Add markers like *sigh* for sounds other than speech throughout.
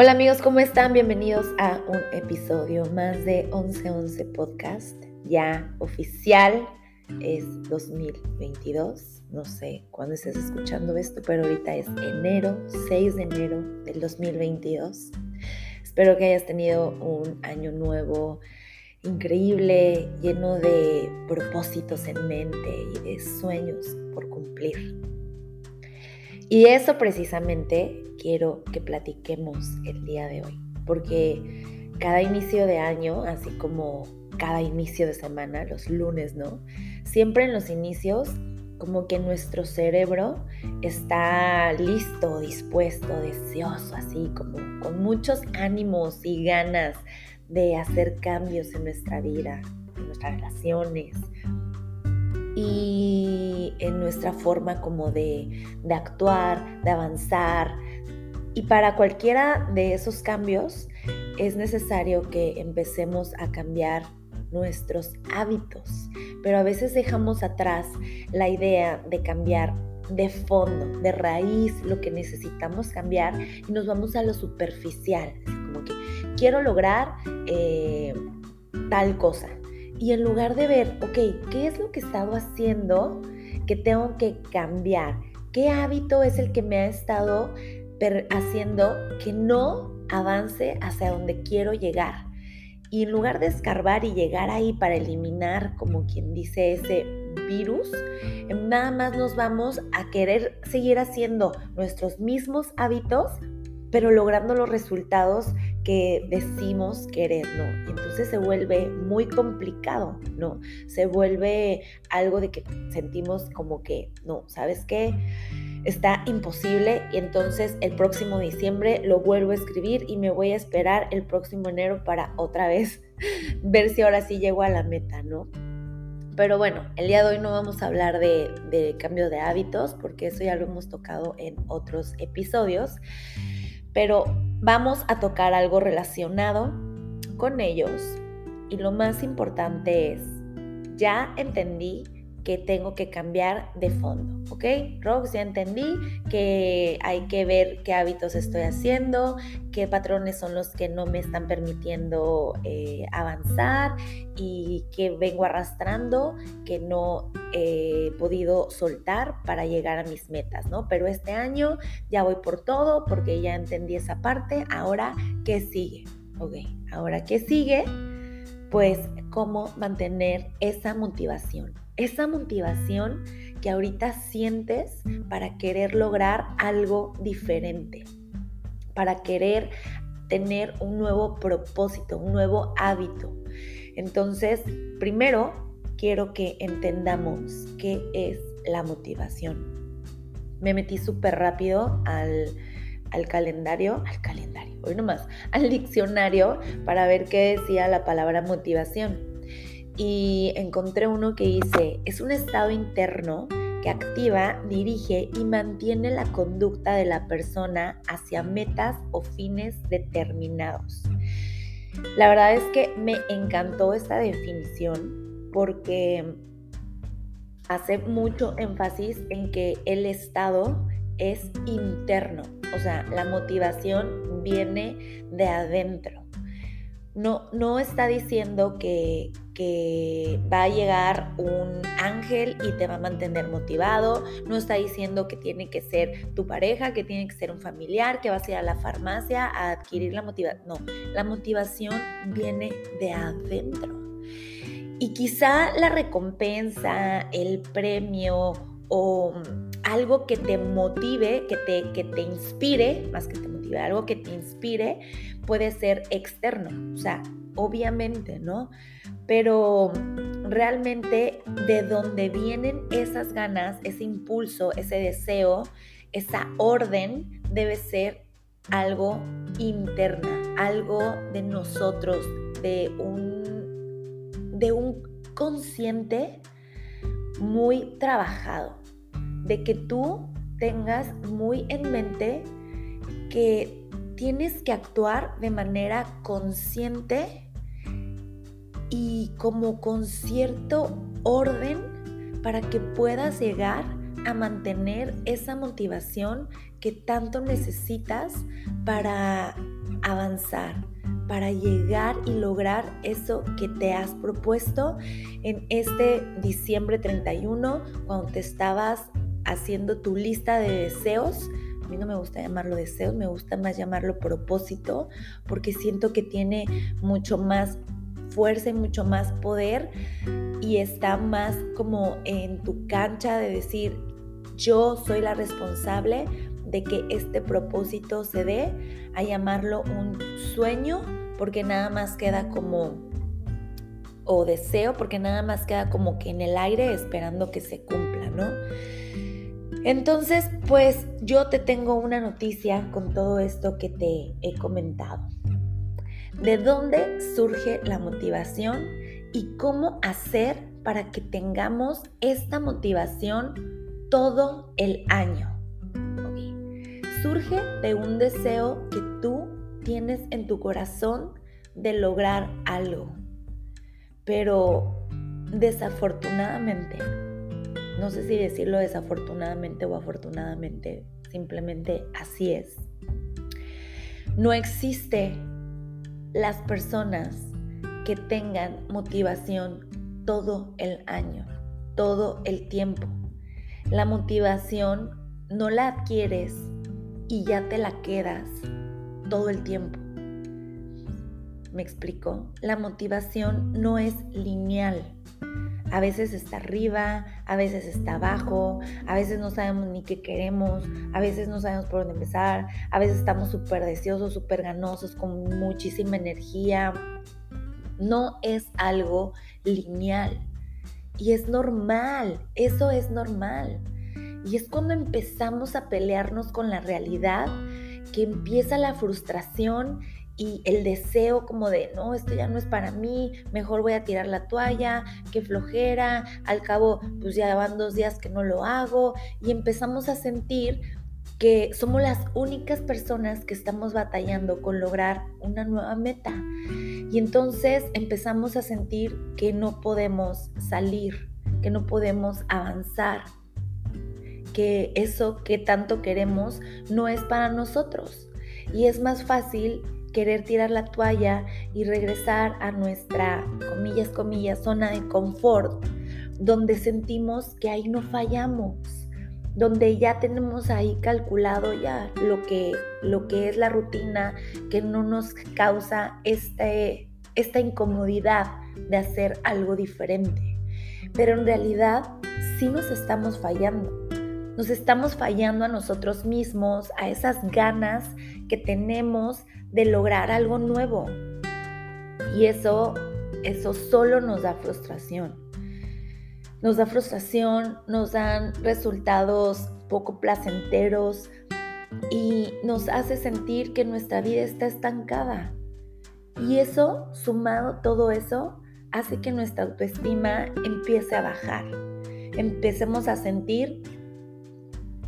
Hola amigos, ¿cómo están? Bienvenidos a un episodio más de 1111 Podcast, ya oficial, es 2022, no sé cuándo estés escuchando esto, pero ahorita es enero, 6 de enero del 2022. Espero que hayas tenido un año nuevo increíble, lleno de propósitos en mente y de sueños por cumplir. Y eso precisamente quiero que platiquemos el día de hoy, porque cada inicio de año, así como cada inicio de semana, los lunes, ¿no? Siempre en los inicios, como que nuestro cerebro está listo, dispuesto, deseoso, así como con muchos ánimos y ganas de hacer cambios en nuestra vida, en nuestras relaciones, y en nuestra forma como de, de actuar, de avanzar. Y para cualquiera de esos cambios es necesario que empecemos a cambiar nuestros hábitos, pero a veces dejamos atrás la idea de cambiar de fondo, de raíz, lo que necesitamos cambiar y nos vamos a lo superficial, como que quiero lograr eh, tal cosa, y en lugar de ver, ok, ¿qué es lo que he estado haciendo que tengo que cambiar? ¿Qué hábito es el que me ha estado haciendo que no avance hacia donde quiero llegar? Y en lugar de escarbar y llegar ahí para eliminar, como quien dice, ese virus, nada más nos vamos a querer seguir haciendo nuestros mismos hábitos, pero logrando los resultados que decimos querer, ¿no? entonces se vuelve muy complicado, ¿no? Se vuelve algo de que sentimos como que, no, ¿sabes qué? Está imposible y entonces el próximo diciembre lo vuelvo a escribir y me voy a esperar el próximo enero para otra vez *laughs* ver si ahora sí llego a la meta, ¿no? Pero bueno, el día de hoy no vamos a hablar de, cambio de hábitos porque eso ya lo hemos tocado en otros episodios pero vamos a tocar algo relacionado con ellos y lo más importante es, ya entendí que tengo que cambiar de fondo, ¿ok? Rox, ya entendí que hay que ver qué hábitos estoy haciendo, qué patrones son los que no me están permitiendo eh, avanzar y que vengo arrastrando, que no he podido soltar para llegar a mis metas, ¿no? Pero este año ya voy por todo porque ya entendí esa parte, ahora, ¿qué sigue? Ok, ahora, ¿qué sigue? Pues, ¿cómo mantener esa motivación? Esa motivación que ahorita sientes para querer lograr algo diferente, para querer tener un nuevo propósito, un nuevo hábito. Entonces, primero quiero que entendamos qué es la motivación. Me metí súper rápido al, al calendario, al calendario, hoy nomás, al diccionario para ver qué decía la palabra motivación y encontré uno que dice, es un estado interno que activa, dirige y mantiene la conducta de la persona hacia metas o fines determinados. La verdad es que me encantó esta definición porque hace mucho énfasis en que el estado es interno, o sea, la motivación viene de adentro. No, no está diciendo que, va a llegar un ángel y te va a mantener motivado, no está diciendo que tiene que ser tu pareja, que tiene que ser un familiar, que vas a ir a la farmacia a adquirir la motivación. No, la motivación viene de adentro. Y quizá la recompensa, el premio o algo que te motive, que te, que te inspire, más que te motive, algo que te inspire, puede ser externo, o sea, obviamente, ¿no? Pero realmente de dónde vienen esas ganas, ese impulso, ese deseo, esa orden debe ser algo interna, algo de nosotros, de un, de un consciente muy trabajado, de que tú tengas muy en mente que tienes que actuar de manera consciente y como con cierto orden para que puedas llegar a mantener esa motivación que tanto necesitas para avanzar, para llegar y lograr eso que te has propuesto en este diciembre 31, cuando te estabas haciendo tu lista de deseos. A mí no me gusta llamarlo deseos, me gusta más llamarlo propósito, porque siento que tiene mucho más fuerza y mucho más poder y está más como en tu cancha de decir, yo soy la responsable de que este propósito se dé, a llamarlo un sueño, porque nada más queda como, o deseo, porque nada más queda como que en el aire esperando que se cumpla, ¿no? Entonces, pues yo te tengo una noticia con todo esto que te he comentado. ¿De dónde surge la motivación y cómo hacer para que tengamos esta motivación todo el año? surge de un deseo que tú tienes en tu corazón de lograr algo. Pero desafortunadamente, no sé si decirlo desafortunadamente o afortunadamente, simplemente así es. No existe las personas que tengan motivación todo el año, todo el tiempo. La motivación no la adquieres y ya te la quedas todo el tiempo. ¿Me explico? La motivación no es lineal. A veces está arriba, a veces está abajo, a veces no sabemos ni qué queremos, a veces no sabemos por dónde empezar, a veces estamos súper deseosos, súper ganosos, con muchísima energía. No es algo lineal. Y es normal, eso es normal. Y es cuando empezamos a pelearnos con la realidad que empieza la frustración y el deseo como de, no, esto ya no es para mí, mejor voy a tirar la toalla, qué flojera, al cabo pues ya van dos días que no lo hago y empezamos a sentir que somos las únicas personas que estamos batallando con lograr una nueva meta. Y entonces empezamos a sentir que no podemos salir, que no podemos avanzar, que eso que tanto queremos no es para nosotros. Y es más fácil querer tirar la toalla y regresar a nuestra, comillas, comillas, zona de confort, donde sentimos que ahí no fallamos, donde ya tenemos ahí calculado ya lo que, lo que es la rutina, que no nos causa este, esta incomodidad de hacer algo diferente. Pero en realidad sí nos estamos fallando nos estamos fallando a nosotros mismos, a esas ganas que tenemos de lograr algo nuevo. Y eso, eso solo nos da frustración. Nos da frustración, nos dan resultados poco placenteros y nos hace sentir que nuestra vida está estancada. Y eso, sumado todo eso, hace que nuestra autoestima empiece a bajar. Empecemos a sentir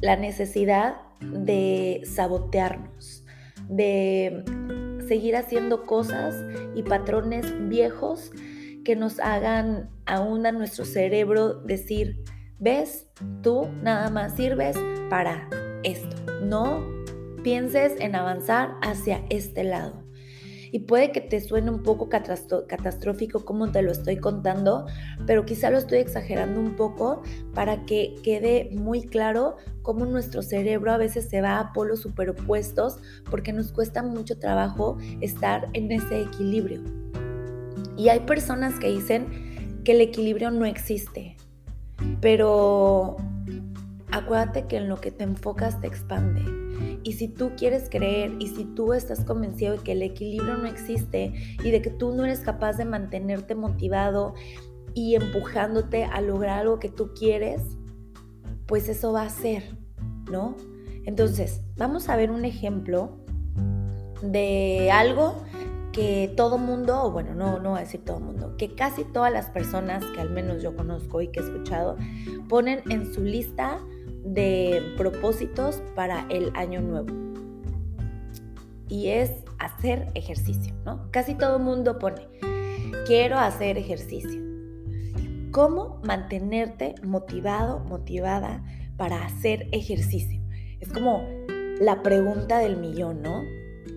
la necesidad de sabotearnos, de seguir haciendo cosas y patrones viejos que nos hagan aún a nuestro cerebro decir, ves, tú nada más sirves para esto. No pienses en avanzar hacia este lado y puede que te suene un poco catastrófico como te lo estoy contando, pero quizá lo estoy exagerando un poco para que quede muy claro cómo nuestro cerebro a veces se va a polos superopuestos porque nos cuesta mucho trabajo estar en ese equilibrio. Y hay personas que dicen que el equilibrio no existe, pero acuérdate que en lo que te enfocas te expande. Y si tú quieres creer y si tú estás convencido de que el equilibrio no existe y de que tú no eres capaz de mantenerte motivado y empujándote a lograr algo que tú quieres, pues eso va a ser, ¿no? Entonces, vamos a ver un ejemplo de algo que todo mundo, bueno, no, no voy a decir todo mundo, que casi todas las personas que al menos yo conozco y que he escuchado ponen en su lista de propósitos para el año nuevo. Y es hacer ejercicio, ¿no? Casi todo el mundo pone, quiero hacer ejercicio. ¿Cómo mantenerte motivado, motivada para hacer ejercicio? Es como la pregunta del millón, ¿no?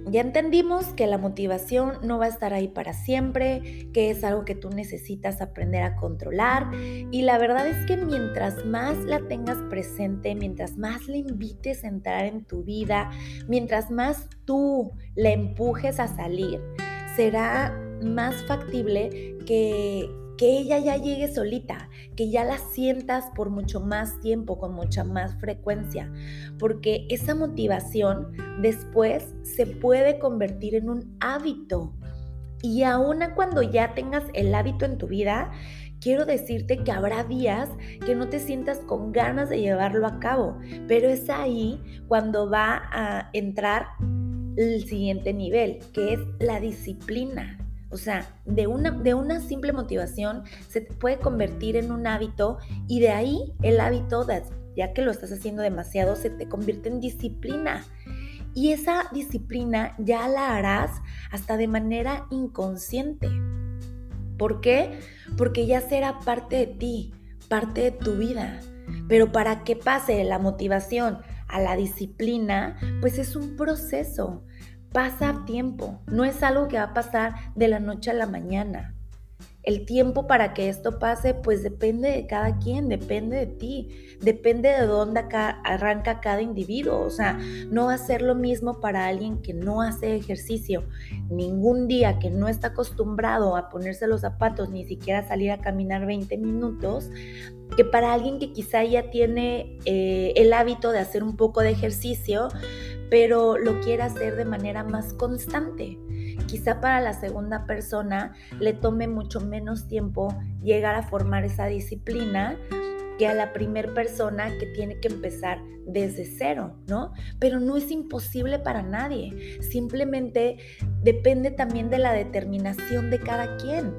Ya entendimos que la motivación no va a estar ahí para siempre, que es algo que tú necesitas aprender a controlar. Y la verdad es que mientras más la tengas presente, mientras más le invites a entrar en tu vida, mientras más tú le empujes a salir, será más factible que que ella ya llegue solita, que ya la sientas por mucho más tiempo, con mucha más frecuencia, porque esa motivación después se puede convertir en un hábito. Y aún cuando ya tengas el hábito en tu vida, quiero decirte que habrá días que no te sientas con ganas de llevarlo a cabo, pero es ahí cuando va a entrar el siguiente nivel, que es la disciplina. O sea, de una, de una simple motivación se puede convertir en un hábito y de ahí el hábito, ya que lo estás haciendo demasiado, se te convierte en disciplina. Y esa disciplina ya la harás hasta de manera inconsciente. ¿Por qué? Porque ya será parte de ti, parte de tu vida. Pero para que pase la motivación a la disciplina, pues es un proceso pasa tiempo, no es algo que va a pasar de la noche a la mañana. El tiempo para que esto pase, pues depende de cada quien, depende de ti, depende de dónde arranca cada individuo. O sea, no va a ser lo mismo para alguien que no hace ejercicio ningún día, que no está acostumbrado a ponerse los zapatos, ni siquiera salir a caminar 20 minutos, que para alguien que quizá ya tiene eh, el hábito de hacer un poco de ejercicio, pero lo quiere hacer de manera más constante. Quizá para la segunda persona le tome mucho menos tiempo llegar a formar esa disciplina que a la primera persona que tiene que empezar desde cero, ¿no? Pero no es imposible para nadie. Simplemente depende también de la determinación de cada quien,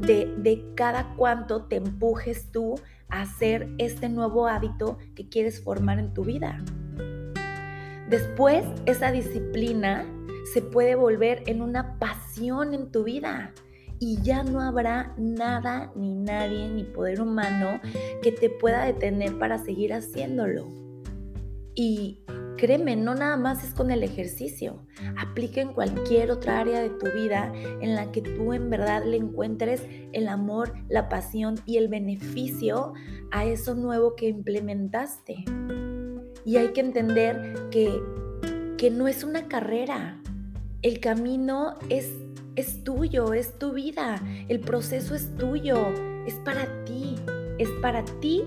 de, de cada cuánto te empujes tú a hacer este nuevo hábito que quieres formar en tu vida. Después, esa disciplina se puede volver en una pasión en tu vida y ya no habrá nada, ni nadie, ni poder humano que te pueda detener para seguir haciéndolo. Y créeme, no nada más es con el ejercicio, aplica en cualquier otra área de tu vida en la que tú en verdad le encuentres el amor, la pasión y el beneficio a eso nuevo que implementaste. Y hay que entender que, que no es una carrera. El camino es, es tuyo, es tu vida. El proceso es tuyo, es para ti. Es para ti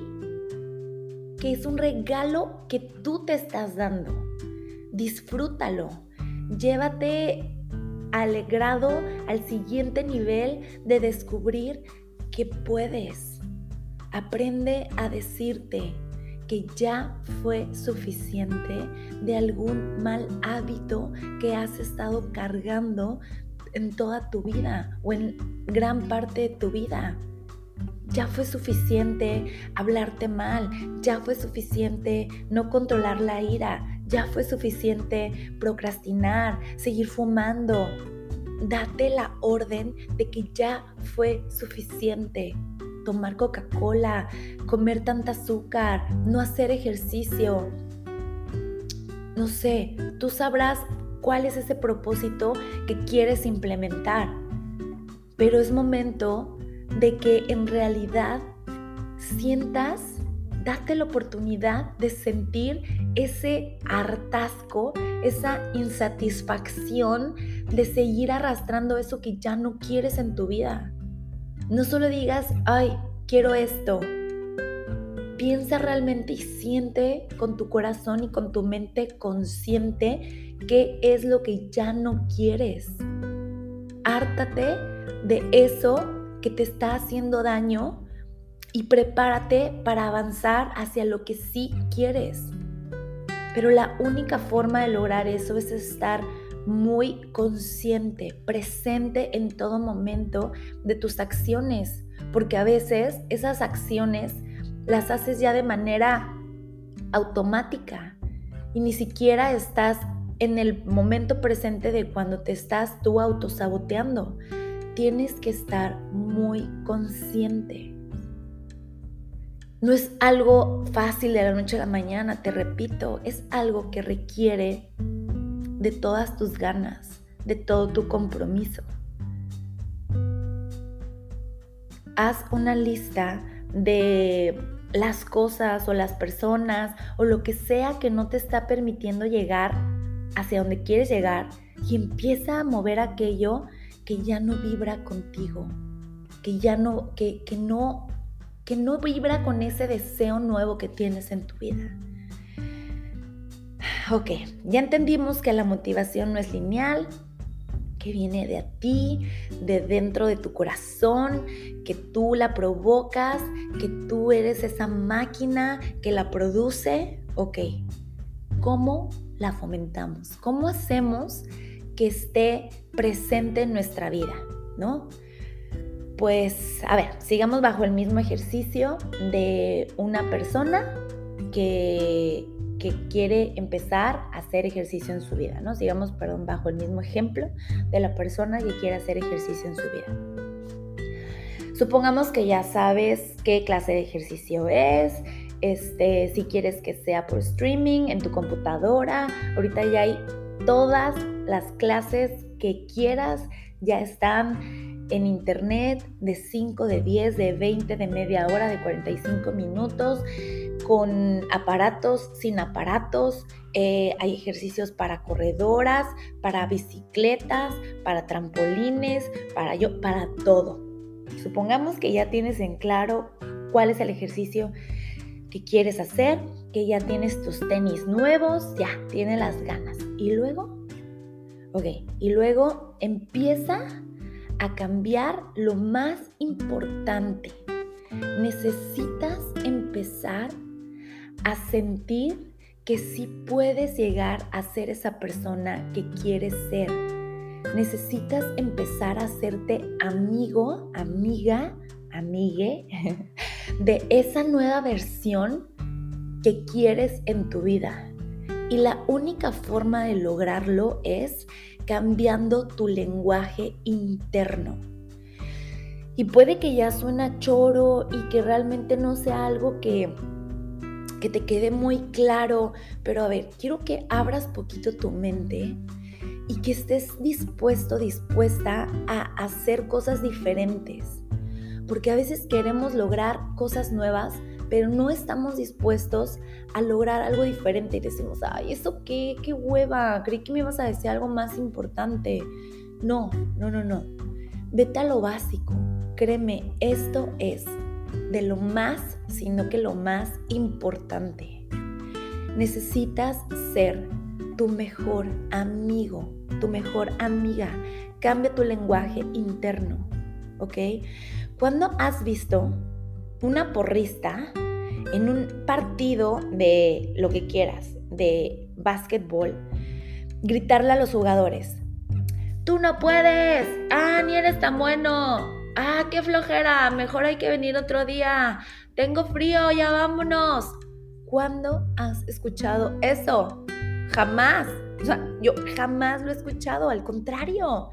que es un regalo que tú te estás dando. Disfrútalo. Llévate alegrado al siguiente nivel de descubrir que puedes. Aprende a decirte, que ya fue suficiente de algún mal hábito que has estado cargando en toda tu vida o en gran parte de tu vida. Ya fue suficiente hablarte mal, ya fue suficiente no controlar la ira, ya fue suficiente procrastinar, seguir fumando. Date la orden de que ya fue suficiente tomar Coca-Cola, comer tanta azúcar, no hacer ejercicio. No sé, tú sabrás cuál es ese propósito que quieres implementar. Pero es momento de que en realidad sientas, date la oportunidad de sentir ese hartazgo, esa insatisfacción de seguir arrastrando eso que ya no quieres en tu vida. No solo digas, ay, quiero esto. Piensa realmente y siente con tu corazón y con tu mente consciente qué es lo que ya no quieres. Hártate de eso que te está haciendo daño y prepárate para avanzar hacia lo que sí quieres. Pero la única forma de lograr eso es estar muy consciente, presente en todo momento de tus acciones, porque a veces esas acciones las haces ya de manera automática y ni siquiera estás en el momento presente de cuando te estás tú autosaboteando. Tienes que estar muy consciente. No es algo fácil de la noche a la mañana, te repito, es algo que requiere de todas tus ganas, de todo tu compromiso. Haz una lista de las cosas o las personas o lo que sea que no te está permitiendo llegar hacia donde quieres llegar y empieza a mover aquello que ya no vibra contigo, que ya no, que, que no, que no vibra con ese deseo nuevo que tienes en tu vida. Ok, ya entendimos que la motivación no es lineal, que viene de a ti, de dentro de tu corazón, que tú la provocas, que tú eres esa máquina que la produce. Ok, ¿cómo la fomentamos? ¿Cómo hacemos que esté presente en nuestra vida? ¿No? Pues, a ver, sigamos bajo el mismo ejercicio de una persona que que quiere empezar a hacer ejercicio en su vida, ¿no? Sigamos, perdón, bajo el mismo ejemplo de la persona que quiere hacer ejercicio en su vida. Supongamos que ya sabes qué clase de ejercicio es, este, si quieres que sea por streaming en tu computadora, ahorita ya hay todas las clases que quieras, ya están en internet de 5, de 10, de 20, de media hora, de 45 minutos con aparatos, sin aparatos. Eh, hay ejercicios para corredoras, para bicicletas, para trampolines, para yo, para todo. Supongamos que ya tienes en claro cuál es el ejercicio que quieres hacer, que ya tienes tus tenis nuevos, ya tienes las ganas. Y luego, ok, y luego empieza a cambiar lo más importante. Necesitas empezar a sentir que sí puedes llegar a ser esa persona que quieres ser. Necesitas empezar a hacerte amigo, amiga, amigue de esa nueva versión que quieres en tu vida. Y la única forma de lograrlo es cambiando tu lenguaje interno. Y puede que ya suena choro y que realmente no sea algo que que te quede muy claro, pero a ver, quiero que abras poquito tu mente y que estés dispuesto, dispuesta a hacer cosas diferentes. Porque a veces queremos lograr cosas nuevas, pero no estamos dispuestos a lograr algo diferente y decimos, ay, ¿eso qué? ¿Qué hueva? Creí que me ibas a decir algo más importante. No, no, no, no. Vete a lo básico. Créeme, esto es de lo más, sino que lo más importante. Necesitas ser tu mejor amigo, tu mejor amiga. Cambia tu lenguaje interno, ¿ok? ¿Cuándo has visto una porrista en un partido de lo que quieras, de básquetbol, gritarle a los jugadores? Tú no puedes, ah, ni eres tan bueno, Ah, qué flojera, mejor hay que venir otro día. Tengo frío, ya vámonos. ¿Cuándo has escuchado eso? Jamás. O sea, yo jamás lo he escuchado, al contrario.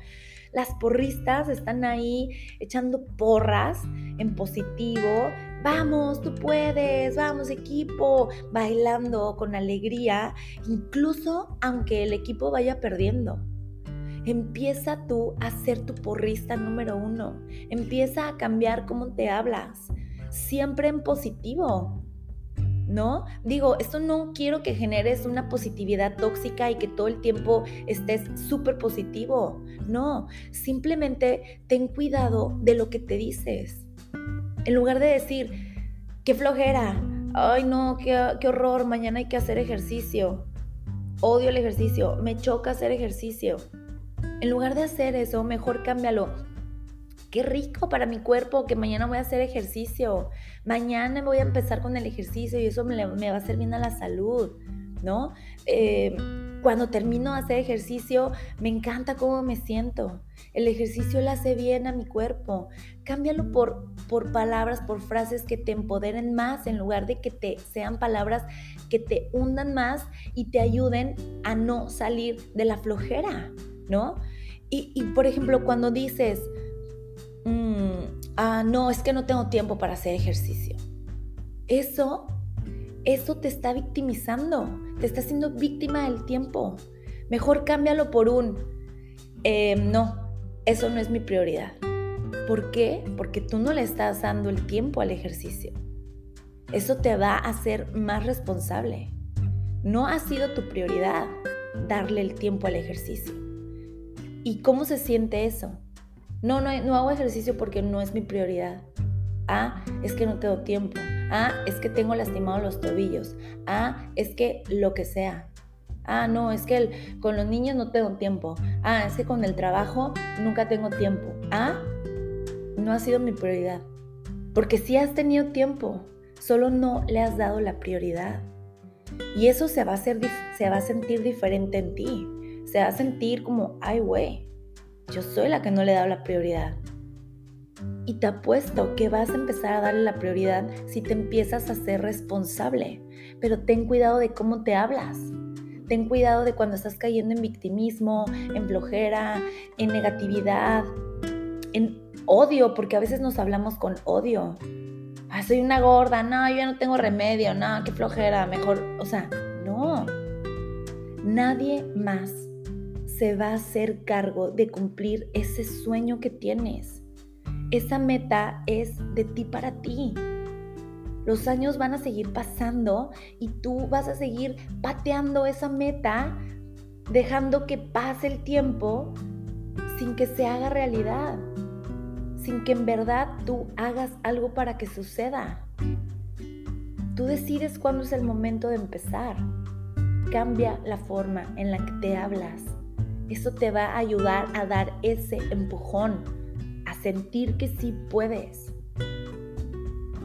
Las porristas están ahí echando porras en positivo. Vamos, tú puedes, vamos equipo, bailando con alegría, incluso aunque el equipo vaya perdiendo. Empieza tú a ser tu porrista número uno. Empieza a cambiar cómo te hablas. Siempre en positivo. ¿No? Digo, esto no quiero que generes una positividad tóxica y que todo el tiempo estés súper positivo. No, simplemente ten cuidado de lo que te dices. En lugar de decir, qué flojera, ay no, qué, qué horror, mañana hay que hacer ejercicio. Odio el ejercicio, me choca hacer ejercicio. En lugar de hacer eso, mejor cámbialo. Qué rico para mi cuerpo que mañana voy a hacer ejercicio. Mañana voy a empezar con el ejercicio y eso me, va a hacer bien a la salud, ¿no? Eh, cuando termino de hacer ejercicio, me encanta cómo me siento. El ejercicio le hace bien a mi cuerpo. Cámbialo por, por palabras, por frases que te empoderen más en lugar de que te sean palabras que te hundan más y te ayuden a no salir de la flojera. ¿No? Y, por ejemplo, cuando dices, mm, ah, no, es que no tengo tiempo para hacer ejercicio, eso, eso te está victimizando, te está haciendo víctima del tiempo. Mejor cámbialo por un, em, no, eso no es mi prioridad. ¿Por qué? Porque tú no le estás dando el tiempo al ejercicio. Eso te va a hacer más responsable. No ha sido tu prioridad darle el tiempo al ejercicio. ¿Y cómo se siente eso? No, no, no hago ejercicio porque no es mi prioridad. Ah, es que no tengo tiempo. Ah, es que tengo lastimados los tobillos. Ah, es que lo que sea. Ah, no, es que con los niños no tengo tiempo. Ah, es que con el trabajo nunca tengo tiempo. Ah, no ha sido mi prioridad. Porque sí has tenido tiempo, solo no le has dado la prioridad. Y eso se va a, hacer, se va a sentir diferente en ti. Se va a sentir como, ay, güey, yo soy la que no le dado la prioridad. Y te apuesto que vas a empezar a darle la prioridad si te empiezas a ser responsable. Pero ten cuidado de cómo te hablas. Ten cuidado de cuando estás cayendo en victimismo, en flojera, en negatividad, en odio, porque a veces nos hablamos con odio. Ah, soy una gorda, no, yo ya no tengo remedio, no, qué flojera, mejor, o sea, no. Nadie más se va a hacer cargo de cumplir ese sueño que tienes. Esa meta es de ti para ti. Los años van a seguir pasando y tú vas a seguir pateando esa meta, dejando que pase el tiempo sin que se haga realidad, sin que en verdad tú hagas algo para que suceda. Tú decides cuándo es el momento de empezar. Cambia la forma en la que te hablas. Eso te va a ayudar a dar ese empujón, a sentir que sí puedes.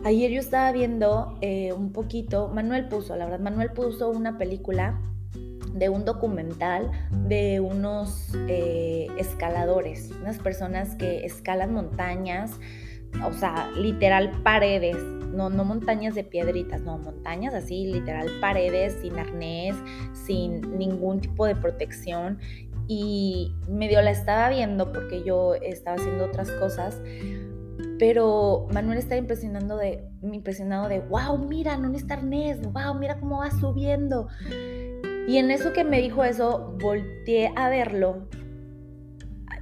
Ayer yo estaba viendo eh, un poquito, Manuel puso, la verdad, Manuel puso una película de un documental de unos eh, escaladores, unas personas que escalan montañas, o sea, literal paredes, no, no montañas de piedritas, no, montañas así, literal paredes, sin arnés, sin ningún tipo de protección. Y medio la estaba viendo porque yo estaba haciendo otras cosas, pero Manuel está impresionando de, impresionado de, wow, mira, no necesita arnés, wow, mira cómo va subiendo. Y en eso que me dijo eso, volteé a verlo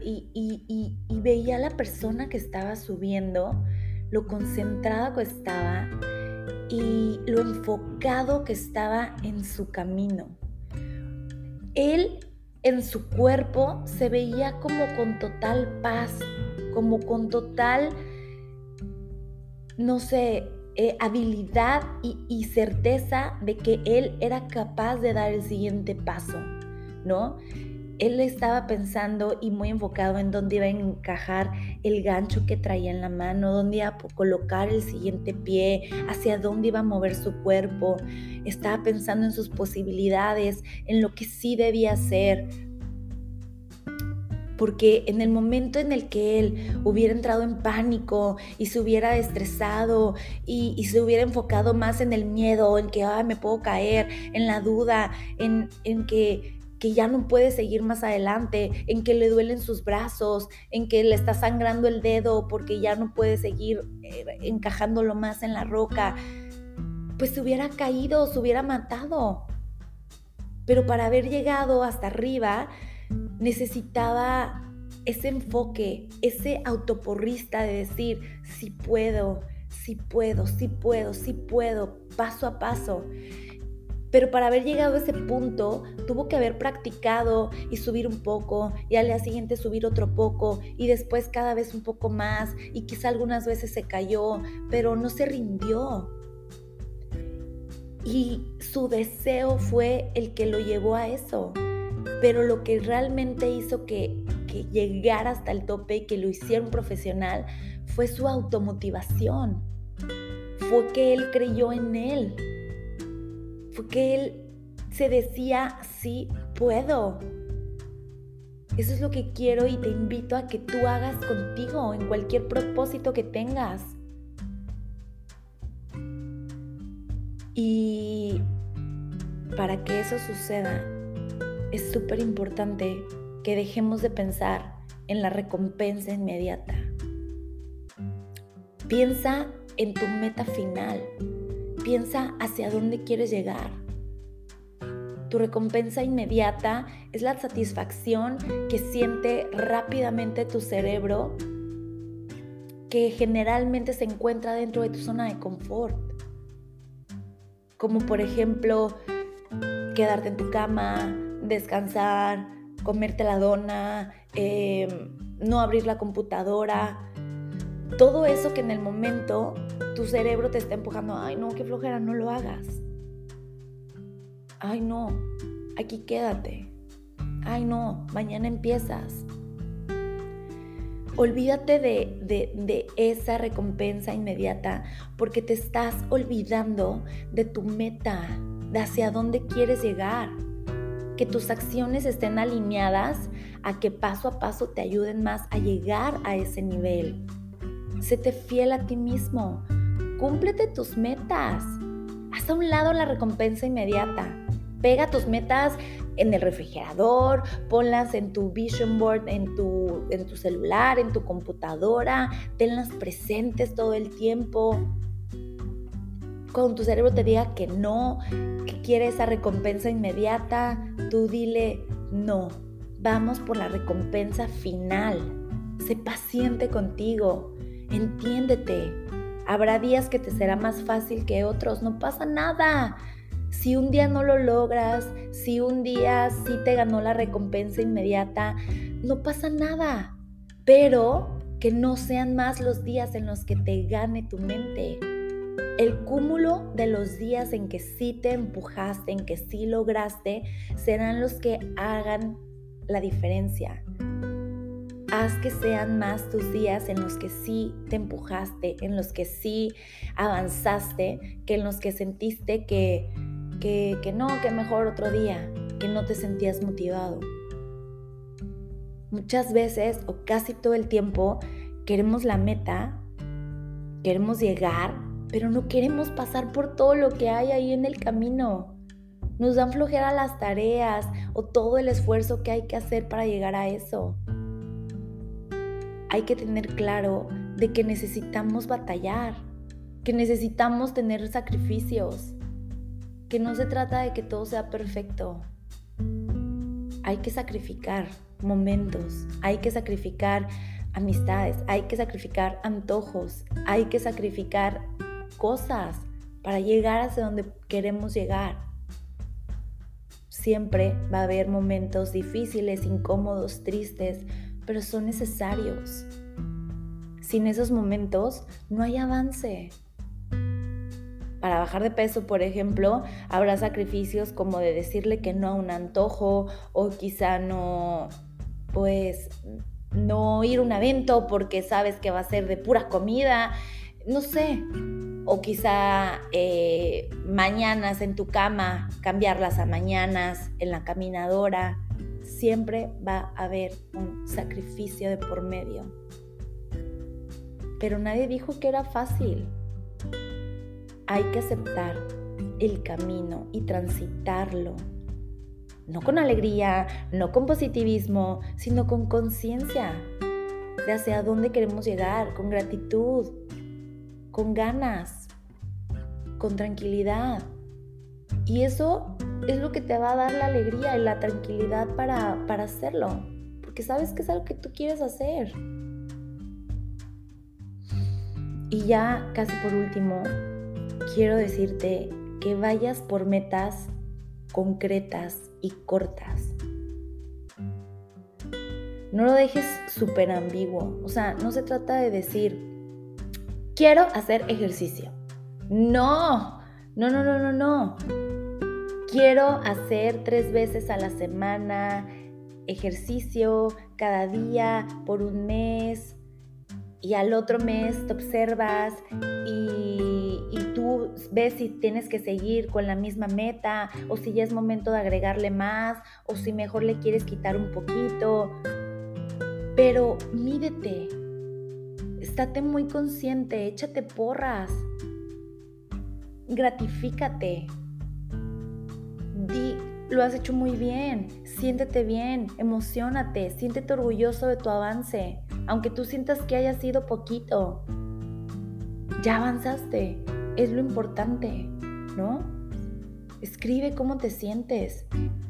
y, y, veía a la persona que estaba subiendo, lo concentrada que estaba y lo enfocado que estaba en su camino. Él en su cuerpo se veía como con total paz, como con total no sé, eh, habilidad y, certeza de que él era capaz de dar el siguiente paso, ¿no? Él estaba pensando y muy enfocado en dónde iba a encajar el gancho que traía en la mano, dónde iba a colocar el siguiente pie, hacia dónde iba a mover su cuerpo. Estaba pensando en sus posibilidades, en lo que sí debía hacer, porque en el momento en el que él hubiera entrado en pánico y se hubiera estresado y, se hubiera enfocado más en el miedo, en que Ay, me puedo caer, en la duda, en, que, que ya no puede seguir más adelante, en que le duelen sus brazos, en que le está sangrando el dedo porque ya no puede seguir eh, encajándolo más en la roca, pues se hubiera caído, se hubiera matado. Pero para haber llegado hasta arriba, necesitaba ese enfoque, ese autoporrista de decir, sí puedo, sí puedo, sí puedo, sí puedo, paso a paso. Pero para haber llegado a ese punto, tuvo que haber practicado y subir un poco, y al día siguiente subir otro poco, y después cada vez un poco más, y quizá algunas veces se cayó, pero no se rindió. Y su deseo fue el que lo llevó a eso pero lo que realmente hizo que, llegara hasta el tope y que lo hiciera un profesional fue su automotivación. Fue que él creyó en él. Fue que él se decía, sí, puedo. Eso es lo que quiero y te invito a que tú hagas contigo en cualquier propósito que tengas. Y para que eso suceda, es súper importante que dejemos de pensar en la recompensa inmediata. Piensa en tu meta final. Piensa hacia dónde quieres llegar. Tu recompensa inmediata es la satisfacción que siente rápidamente tu cerebro que generalmente se encuentra dentro de tu zona de confort. Como por ejemplo, quedarte en tu cama, descansar, comerte la dona, em, no abrir la computadora. Todo eso que en el momento tu cerebro te está empujando, ay no, qué flojera, no lo hagas. Ay no, aquí quédate. Ay no, mañana empiezas. Olvídate de, de, esa recompensa inmediata porque te estás olvidando de tu meta, de hacia dónde quieres llegar. Que tus acciones estén alineadas a que paso a paso te ayuden más a llegar a ese nivel. Séte fiel a ti mismo. Cúmplete tus metas. Haz a un lado la recompensa inmediata. Pega tus metas en el refrigerador, ponlas en tu vision board, en tu, en tu celular, en tu computadora, tenlas presentes todo el tiempo. Cuando tu cerebro te diga que no, que quiere esa recompensa inmediata, tú dile no. Vamos por la recompensa final. Sé paciente contigo. Entiéndete. Habrá días que te será más fácil que otros. No pasa nada. Si un día no lo logras, si un día sí te ganó la recompensa inmediata, no pasa nada. Pero que no sean más los días en los que te gane tu mente. El cúmulo de los días en que sí te empujaste, en que sí lograste, serán los que hagan la diferencia. Haz que sean más tus días en los que sí te empujaste, en los que sí avanzaste, que en los que sentiste que que, no, que mejor otro día, que no te sentías motivado. Muchas veces o casi todo el tiempo queremos la meta, queremos llegar, pero no queremos pasar por todo lo que hay ahí en el camino. Nos dan flojera las tareas o todo el esfuerzo que hay que hacer para llegar a eso. Hay que tener claro de que necesitamos batallar, que necesitamos tener sacrificios, que no se trata de que todo sea perfecto. Hay que sacrificar momentos, hay que sacrificar amistades, hay que sacrificar antojos, hay que sacrificar cosas para llegar hacia donde queremos llegar. Siempre va a haber momentos difíciles, incómodos, tristes, pero son necesarios. Sin esos momentos no hay avance para bajar de peso, por ejemplo, habrá sacrificios como de decirle que no a un antojo o quizá no, pues, no ir a un evento porque sabes que va a ser de pura comida, no sé. O quizá eh, mañanas en tu cama, cambiarlas a mañanas en la caminadora. Siempre va a haber un sacrificio de por medio. Pero nadie dijo que era fácil hay que aceptar el camino y transitarlo. No con alegría, no con positivismo, sino con conciencia de hacia dónde queremos llegar, con gratitud, con ganas, con tranquilidad. Y eso es lo que te va a dar la alegría y la tranquilidad para, para hacerlo, porque sabes que es algo que tú quieres hacer. Y ya casi por último, quiero decirte que vayas por metas concretas y cortas. No lo dejes súper ambiguo. O sea, no se trata de decir, quiero hacer ejercicio. No, no, no, no, no, no. Quiero hacer tres veces a la semana ejercicio cada día por un mes y al otro mes te observas y, tú ves si tienes que seguir con la misma meta o si ya es momento de agregarle más o si mejor le quieres quitar un poquito. Pero mídete, estate muy consciente, échate porras, gratifícate, di, lo has hecho muy bien, siéntete bien, emocionate, siéntete orgulloso de tu avance aunque tú sientas que haya sido poquito, ya avanzaste, es lo importante, ¿no? Escribe cómo te sientes.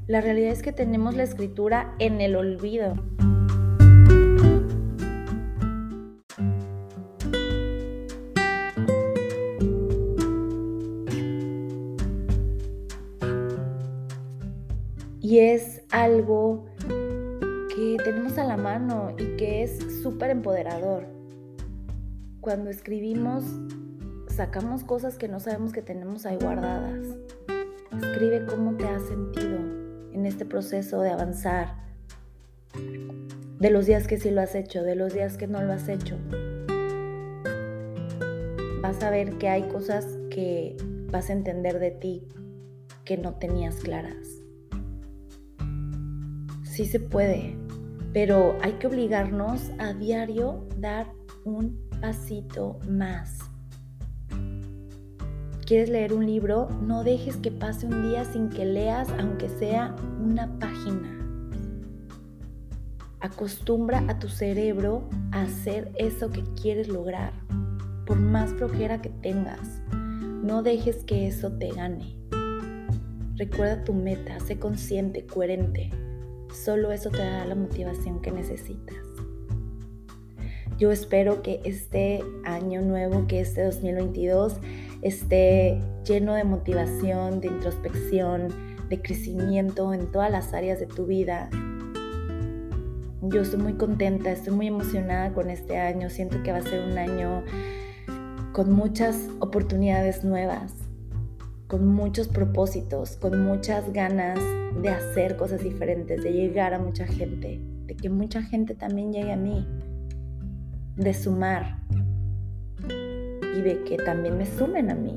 La realidad es que tenemos la escritura en el olvido. Algo que tenemos a la mano y que es súper empoderador. Cuando escribimos, sacamos cosas que no sabemos que tenemos ahí guardadas. Escribe cómo te has sentido en este proceso de avanzar, de los días que sí lo has hecho, de los días que no lo has hecho. Vas a ver que hay cosas que vas a entender de ti que no tenías claras sí se puede, pero hay que obligarnos a diario dar un pasito más. ¿Quieres leer un libro? No dejes que pase un día sin que leas, aunque sea una página. Acostumbra a tu cerebro a hacer eso que quieres lograr, por más flojera que tengas. No dejes que eso te gane. Recuerda tu meta, sé consciente, coherente. Solo eso te da la motivación que necesitas. Yo espero que este año nuevo, que este 2022, esté lleno de motivación, de introspección, de crecimiento en todas las áreas de tu vida. Yo estoy muy contenta, estoy muy emocionada con este año. Siento que va a ser un año con muchas oportunidades nuevas, con muchos propósitos, con muchas ganas de hacer cosas diferentes, de llegar a mucha gente, de que mucha gente también llegue a mí, de sumar y de que también me sumen a mí.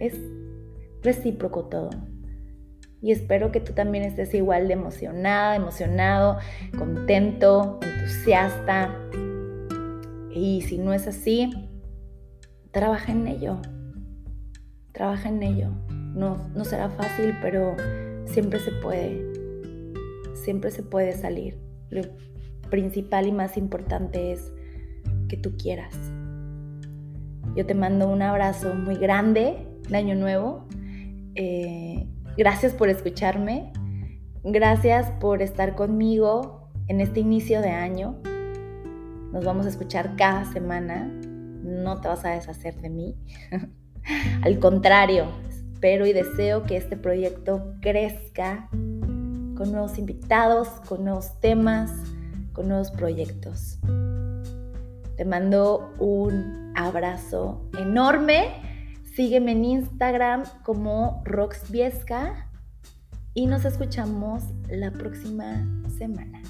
Es recíproco todo. Y espero que tú también estés igual de emocionada, emocionado, contento, entusiasta. Y si no es así, trabaja en ello. Trabaja en ello. No, no será fácil, pero siempre se puede. Siempre se puede salir. Lo principal y más importante es que tú quieras. Yo te mando un abrazo muy grande de Año Nuevo. Eh, gracias por escucharme. Gracias por estar conmigo en este inicio de año. Nos vamos a escuchar cada semana. No te vas a deshacer de mí. *laughs* Al contrario, espero y deseo que este proyecto crezca con nuevos invitados, con nuevos temas, con nuevos proyectos. Te mando un abrazo enorme. Sígueme en Instagram como Roxviesca y nos escuchamos la próxima semana.